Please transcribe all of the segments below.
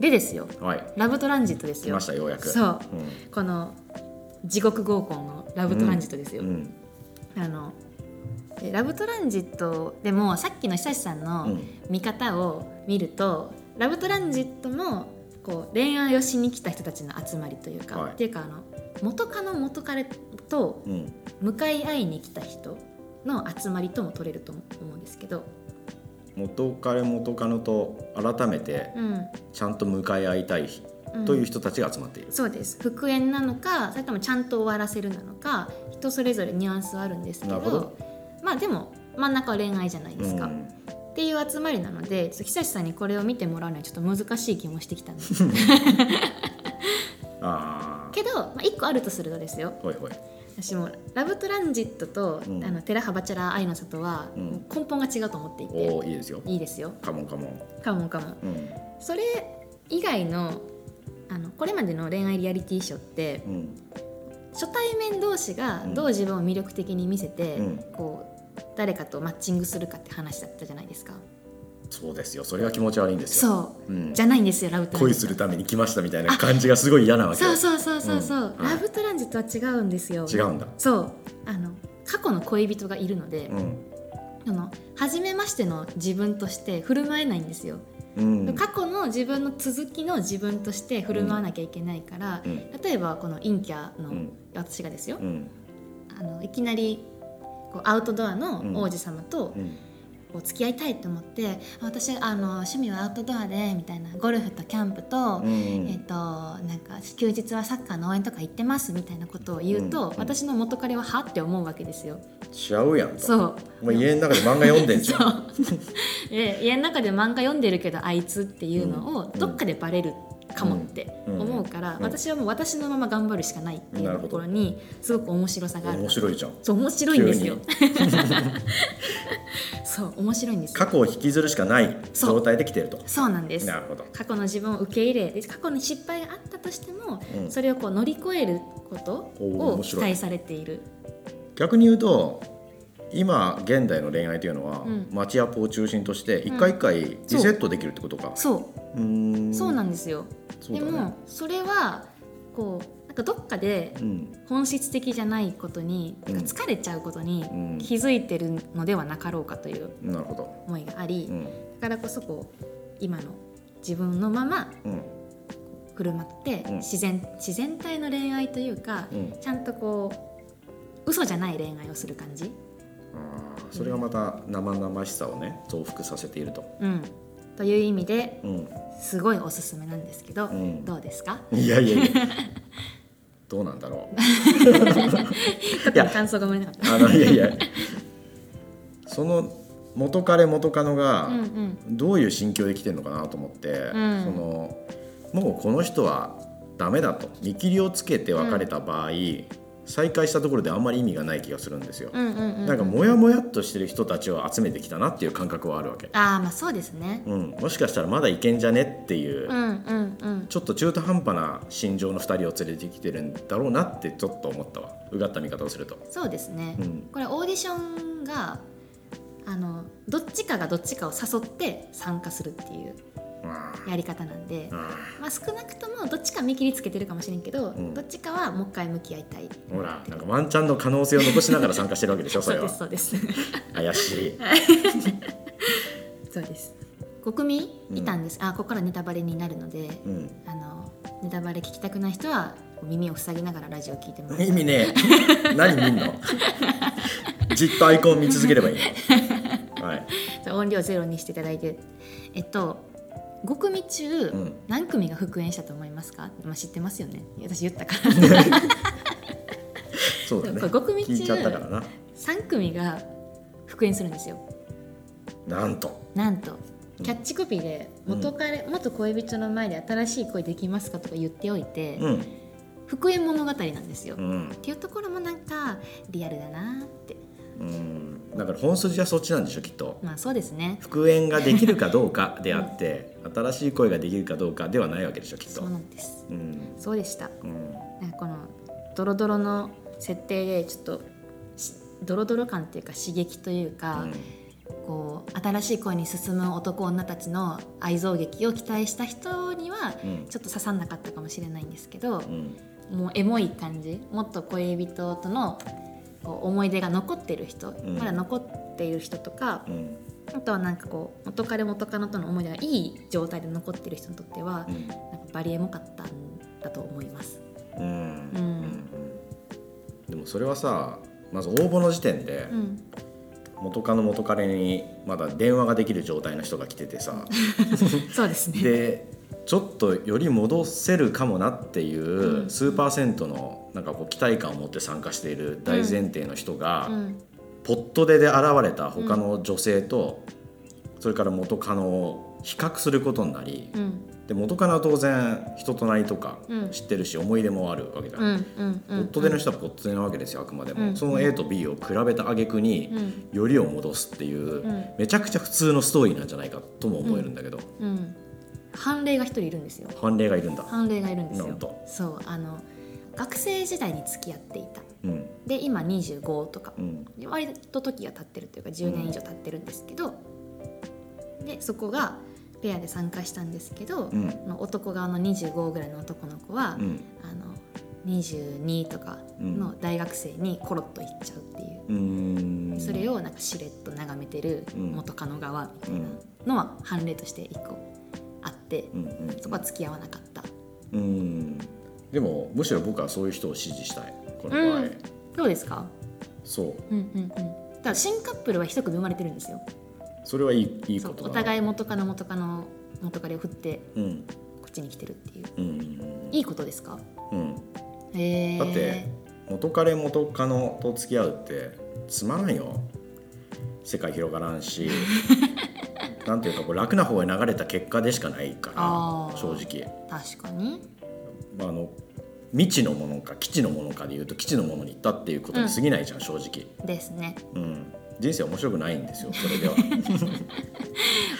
でですよ。はい。ラブトランジットですよ。来ましたようやく。そう。この地獄合コンのラブトランジットですよ、うん、うんあのでラブトランジットでもさっきの久志さんうのん。見方を見ると、ラブトランジットもこう恋愛をしに来た人たちの集まりというか、はい。っていうかあの元カノ元彼とうん。向かい合いに来た人の集まりとも取れると思うんですけど、元彼元カノと改めてうん。ちゃんと向かい合いたいうん。という人たちが集まっている、そうです。復縁なのかそれともちゃんと終わらせるなのか人それぞれニュアンスはあるんですけどまあでも真ん中は恋愛じゃないですか、うん。っていう集まりなのでちょっと久志さんにこれを見てもらうのはちょっと難しい気もしてきたんで。す あけど、まあ、1個あるとするとですよ。あほいほい私もラブトランジットと、うん。あのテラハバチャラ愛の里は、根本が違うと思っていて。いいですよ。いいですよ。カモンカモン。かもかもうん。それ以外のあのこれまでの恋愛リアリティショーってうん。初対面同士がどう自分を魅力的に見せて、うん。こう誰かとマッチングするかって話だったじゃないですかそうですよ。それが気持ち悪いんですよ。そう、うん。じゃないんですよラブトラン恋ジット。するために来ましたみたいな感じがすごい嫌なわけ。そうそうそうそうそう、う。ん。はいラブトランジットは違うんですよ。違うんだ。そう。あの過去の恋人がいるので、うん。あの初めましての自分として振る舞えないんですよ、うん。過去の自分の続きの自分として振る舞わなきゃいけないから、うん。例えばこの陰キャの、うん。私がですよ、うん。あのいきなりこうアウトドアの王子様とうんこう付き合いたいと思って、私あの趣味はアウトドアでみたいなゴルフとキャンプと、うんえっとなんか休日はサッカーの応援とか行ってますみたいなことを言うと、うん私の元彼ははって思うわけですよ。しちゃうやんとそう。お前家の中で漫画読んでんじゃん。家の中で漫画読んでるけどあいつっていうのをうんどっかでバレるかもってうん思うから、うん。私はもう私のまま頑張るしかないっていうところにすごく面白さがある。面白いじゃん。そう面白いんですよ。そう面白いんですよ。過去を引きずるしかない状態で来てると。そうなんです。なるほど。過去の自分を受け入れで過去に失敗があったとしても、うん。それをこう乗り越えることを期待されている。逆に言うと今現代の恋愛というのは、うん。マッチアップを中心として一回一回リセットできるってことか、そう。ーん。そうなんですよ、ね。でもそれはこうなんかどっかでうん。本質的じゃないことに、うん。疲れちゃうことにうん。気づいてるのではなかろうかという思いがあり、うん。だからこそこう今の自分のままうん。振る舞って、うん。自然自然体の恋愛というか、うん。ちゃんとこう嘘じゃない恋愛をする感じ、それがまた生々しさをね増幅させていると、うん、という意味でうん、すごいおすすめなんですけど、ん。どうですか？いやいやいや。どうなんだろう。特に感想が生まれなかった。あのいやいや。その元彼元カノがうんうん。どういう心境で来てるのかなと思って、うん。そのもうこの人はダメだと。見切りをつけて別れた場合、再会したところであんまり意味がない気がするんですよ、なんかモヤモヤっとしてる人たちを集めてきたなっていう感覚はあるわけ、ああまあそうですね。うん、もしかしたらまだいけんじゃねっていう、うんうんうん。ちょっと中途半端な心情の2人を連れてきてるんだろうなってちょっと思ったわうがった見方をすると。そうですね。うんこれオーディションがあのどっちかがどっちかを誘って参加するっていうあやり方なんで、あまあ少なくともどっちか見切りつけてるかもしれんけど、ん。どっちかはもう一回向き合いたい。ほらなんかワンチャンの可能性を残しながら参加してるわけでしょ そそうれはですそうです。怪しい。そうです。5組いたんです。あここからネタバレになるので、うん。あのネタバレ聞きたくない人は耳を塞ぎながらラジオを聞いてもら意味ね。え何見んの？じっとアイコン見続ければいいの。はい。音量ゼロにしていただいて。えっと5組中、ん。何組が復縁したと思いますか、まあ、知ってますよね。私言ったから。そうだね。これ5組中聞いちゃったからな。3組が復縁するんですよ。なんと。なんと。キャッチコピーで元彼、元恋人の前で新しい恋できますかとか言っておいて、うん。復縁物語なんですよ、っうん。ていうところもなんかリアルだなって。うんだから本筋はそっちなんでしょきっと。まあそうですね。復縁ができるかどうかであって、新しい恋ができるかどうかではないわけでしょきっと。そうなんです。うん。そうでした。うん。このドロドロの設定でちょっとしドロドロ感っていうか刺激というか、こう新しい恋に進む男女たちの愛憎劇を期待した人にはうん。ちょっと刺さんなかったかもしれないんですけど、うん。もうエモい感じもっと恋人とのこう思い出が残ってる人、ん。まだ残っている人とかうん。あとはなんかこう元彼元カノとの思い出がいい状態で残ってる人にとっては、うん。なんかバリエモかったんだと思います。うん。うん。でもそれはさまず応募の時点でうん、元カノ元彼にまだ電話ができる状態の人が来ててさ。そうですね。でちょっとより戻せるかもなっていううん。数パーセントのなんかこう期待感を持って参加している大前提の人が、うん。ポットでで現れた他の女性と、それから元カノを比較することになり、うん。で元カノは当然人となりとかうん。知ってるし思い出もあるわけじゃ、うん。ん。うん。うん。ポットでの人はポットでなわけですよあくまでも、うん。その A と B を比べた挙句に、うん。よりを戻すっていう、ん。めちゃくちゃ普通のストーリーなんじゃないかとも思えるんだけど、うん判例が一人いるんですよ。判例がいるんだ。判例がいるんですよ。そうあの学生時代に付き合っていた。うん。で今25とか。うん。で割と時が経ってるというか10年以上経ってるんですけど、でそこがペアで参加したんですけど、うん。の男側の25ぐらいの男の子は、うん。あの22とかの大学生にコロッと行っちゃうっていう、うそれをなんかしれっと眺めてるうん。元カノ側みたいなのは判例として一個うんうん。そこは付き合わなかった。うん。でもむしろ僕はそういう人を支持したい。この場合、うん。どうですか？そう。うんうんうん。だから新カップルは一組生まれてるんですよ。それはいいいいことだお互い元カノ元カノ元カレを振ってうん。こっちに来てるっていう。うんうんいいことですか？うん。え。だって元彼元カノと付き合うってつまらんよ。世界広がらんし なんていうかこう楽な方へ流れた結果でしかないから正直、確かに。まあ、あの未知のものか基地のものかでいうと基地のものに行ったっていうことに過ぎないじゃん、正直、ですね。うん、人生面白くないんですよ それでは。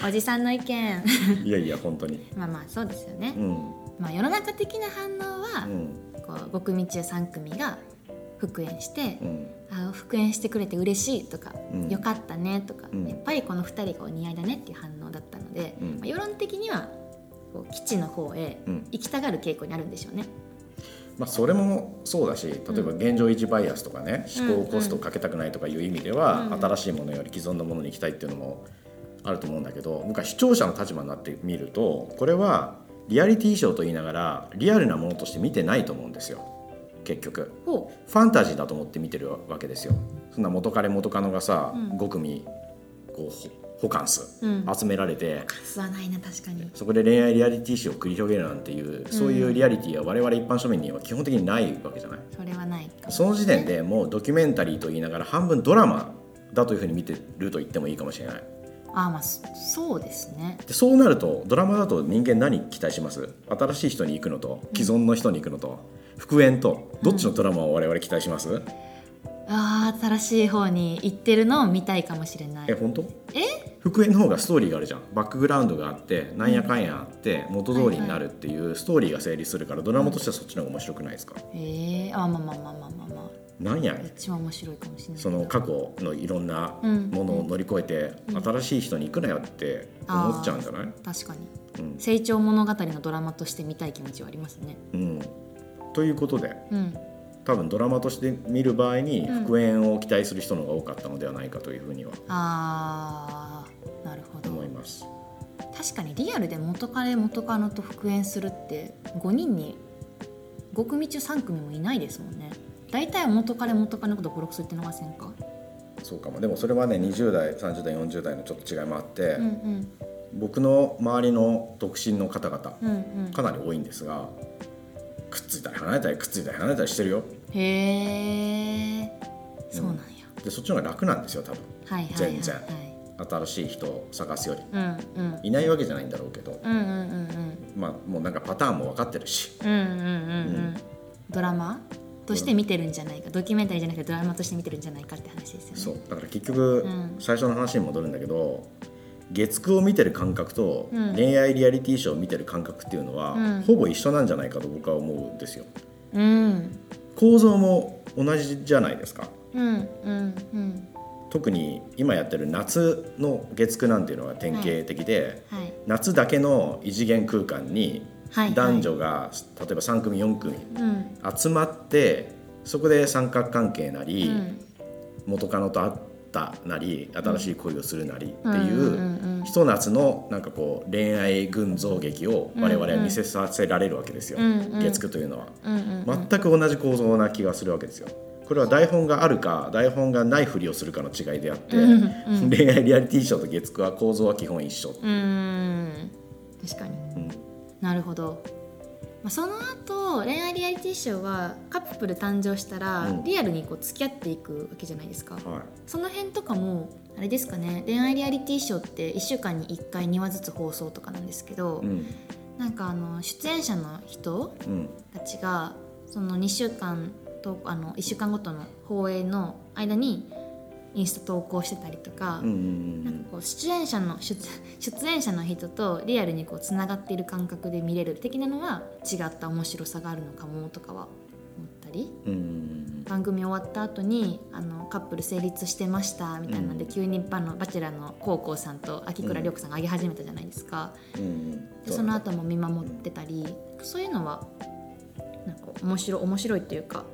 おじさんの意見。いやいや本当に。まあまあそうですよね。う、ん。まあ世の中的な反応は、うん。こう5組中3組が復縁してう、ん。あ復縁してくれて嬉しいとか、うん。よかったねとか、うん。やっぱりこの2人がお似合いだねっていう反応だったので、うん。まあ世論的にはこう基地の方へうん。行きたがる傾向にあるんでしょうね。まあ、それもそうだし例えば現状維持バイアスとかね、思考コストをかけたくないとかいう意味では、うん。新しいものより既存のものに行きたいっていうのもあると思うんだけど僕は視聴者の立場になってみるとこれはリアリティショーと言いながらリアルなものとして見てないと思うんですよ結局。ほファンタジーだと思って見てるわけですよ。そんな元彼元カノがさ、うん。5組こうほホカンスうん。集められて、う数はないな確かに。そこで恋愛リアリティショーを繰り広げるなんていうそういうリアリティは我々一般庶民には基本的にないわけじゃない。それはない。その時点でもうドキュメンタリーと言いながら半分ドラマだというふうに見てると言ってもいいかもしれない。あまあそそうですね。でそうなるとドラマだと人間何期待します？新しい人に行くのと既存の人に行くのと復縁とどっちのドラマを我々期待します、ああ新しい方に行ってるのを見たいかもしれない。え。本当？え？復縁の方がストーリーがあるじゃん。バックグラウンドがあってなんやかんやあって元通りになるっていうストーリーが成立するからドラマとしてはそっちの方が面白くないですか、えー、あまあまあまあまあまあまあなんやどっちも面白いかもしれない。けそど。の過去のいろんなうんものを乗り越えて、新しい人に行くなよって思っちゃうんじゃない、確かに。うん。成長物語のドラマとして見たい気持ちはありますね。うん、ということでうん。多分ドラマとして見る場合にうん。復縁を期待する人の方が多かったのではないかというふうにはあーなるほど。思います。確かにリアルで元彼元カノと復縁するって5人に5組中3組もいないですもんね。大体は元彼元カノのことをブロックするって逃せんか？そうかも。でもそれはね20代30代40代のちょっと違いもあって、うんうん。僕の周りの独身の方々うんうん。かなり多いんですがくっついたり離れたりくっついたり離れたりしてるよ。へえそうなんや、でそっちの方が楽なんですよ多分。はいはいはいはい。全然。新しい人を探すより。うんうん。いないわけじゃないんだろうけど、うんうんうんうん。まあもうなんかパターンも分かってるし。うんうんうん。うん。ドラマ？として見てるんじゃないか。ドキュメンタリーじゃなくてドラマとして見てるんじゃないかって話ですよね。そう。だから結局、うん。最初の話に戻るんだけど月9を見てる感覚とうん。恋愛リアリティショーを見てる感覚っていうのは、うん。ほぼ一緒なんじゃないかと僕は思うんですよ。うん。構造も同じじゃないですか。うんうんうん。特に今やってる夏の月9なんていうのが典型的で、はい。夏だけの異次元空間にはい男女が、例えば3組4組うん。集まってそこで三角関係なうり、ん。元カノと会ったなり新しい恋をするなりっていううんひと夏のなんかこう恋愛群像劇を我々は見せさせられるわけですよ、月9というのは。全く同じ構造な気がするわけですよ。これは台本があるか台本がないふりをするかの違いであって、うんうん。恋愛リアリティショーと月9は構造は基本一緒。うーん。確かに。うん。なるほど、まあ、その後恋愛リアリティショーはカップル誕生したら、うん。リアルにこう付き合っていくわけじゃないですか。はい。その辺とかもあれですかね恋愛リアリティショーって1週間に1回2話ずつ放送とかなんですけど、うん。なんかあの出演者の人うん。たちがその2週間とあの1週間ごとの放映の間にインスタ投稿してたりとか、なんかこう出演者の出出演者の人とリアルにこうつながっている感覚で見れる的なのは違った面白さがあるのかもとかは思ったり。番組終わった後にあのカップル成立してましたみたいなんで、うん急にバのバチェラーのコウコウさんと秋倉涼子さんが上げ始めたじゃないですか、でその後も見守ってたりそういうのはなんか面白面白いっていうか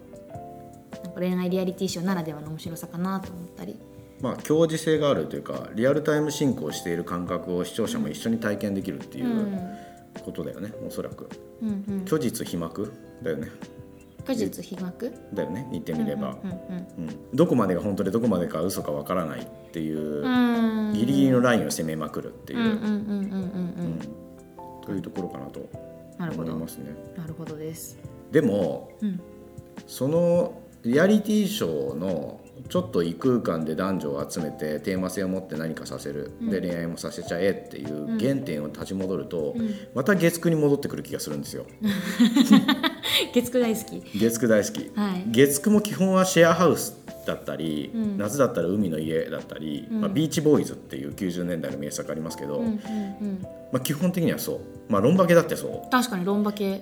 なんか恋愛リアリティショーならではの面白さかなと思ったり。まあ共時性があるというかリアルタイム進行している感覚を視聴者も一緒に体験できるっていううん。ことだよね、おそらく。うんうん、虚実飛膜だよね。果実飛膜？だよね言ってみれば、うんうんうんどこまでが本当でどこまでか嘘かわからないっていう、うんうん。ギリギリのラインを攻めまくるっていう、うんうんうんうんうんうん。うん。というところかなとなるほど。思いますね。なるほどです。でもうん。そのリアリティショーのちょっと異空間で男女を集めてテーマ性を持って何かさせる、うん。で恋愛もさせちゃえっていう原点を立ち戻ると、うん。また月9に戻ってくる気がするんですよ。月9大好き。月9大好き。はい。月9も基本はシェアハウスだったり、うん。夏だったら海の家だったり、うん。まあ、ビーチボーイズっていう90年代の名作ありますけど、うんうんうんまあ、基本的にはそう、まあ、ロンバケだってそう。確かにロンバ系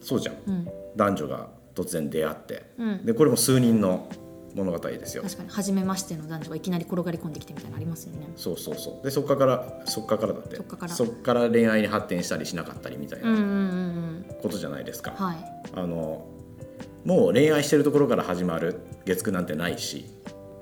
そうじゃん。男女が突然出会ってうん。でこれも数人の物語ですよ。確かに初めましての男女がいきなり転がり込んできてみたいなのありますよね。そうそうそう。でそっからそっからだってそっから。そっから恋愛に発展したりしなかったりみたいなうんうんうんうん。ことじゃないですか、はい。あのもう恋愛してるところから始まる月9なんてないし、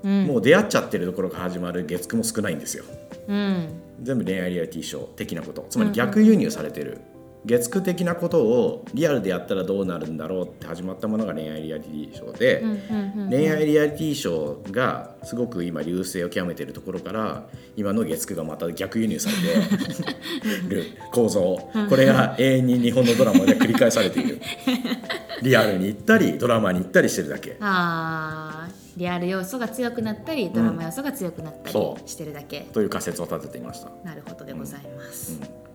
うん。もう出会っちゃってるところから始まる月9も少ないんですよ。うん。全部恋愛リアリティショー的なこと。つまり逆輸入されてる、月9的なことをリアルでやったらどうなるんだろうって始まったものが恋愛リアリティショーで、うんうんうん恋愛リアリティショーがすごく今流星を極めているところから今の月9がまた逆輸入されて る構造これが永遠に日本のドラマで繰り返されている。リアルに行ったりドラマに行ったりしてるだけ。あーリアル要素が強くなったりドラマ要素が強くなったりしてるだけ、という仮説を立てていました。なるほどでございます、うん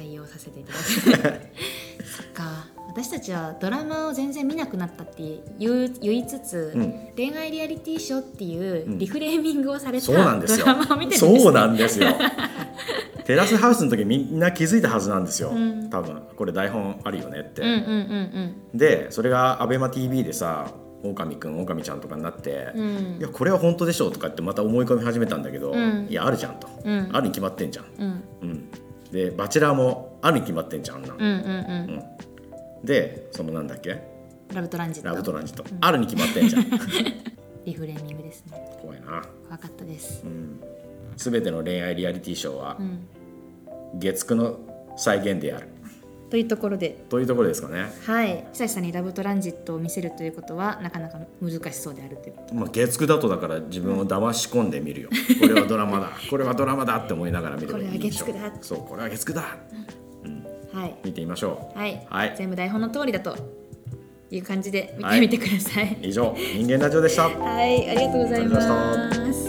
採用させていただきます。そっか。私たちはドラマを全然見なくなったって言いつつ、うん。恋愛リアリティショーっていううん。リフレーミングをされたそうなんですよ。ドラマを見てるんです、ね、そうなんですよ。テラスハウスの時みんな気づいたはずなんですよ、うん。多分。これ台本あるよねって、うんうんうんでそれが ABEMATV でさ狼くん狼ちゃんとかになって、うんうん。いやこれは本当でしょうとかってまた思い込み始めたんだけど、うん。いやあるじゃんと、うん。あるに決まってんじゃん、うん。うん、でバチェラーもあるに決まってんじゃんあんな。ん、うんうん。うん。でそのなんだっけ？ラブトランジット。ラブトランジット、あるに決まってんじゃん。リフレーミングですね。怖いな、怖かったです。うん、全ての恋愛リアリティショーはうん。月9の再現であるというところで。というところですかね、はい。久さんにラブトランジットを見せるということはなかなか難しそうであるということ。まあ、月9だとだから自分を騙し込んでみるよ、これはドラマだ。これはドラマだって思いながら見ればいいでしょこれは月9だ。そうこれは月9だ。はい。見てみましょう。はい、はい。全部台本の通りだという感じで見てみてください。以上人間ラジオでした。はい、ありがとうございます。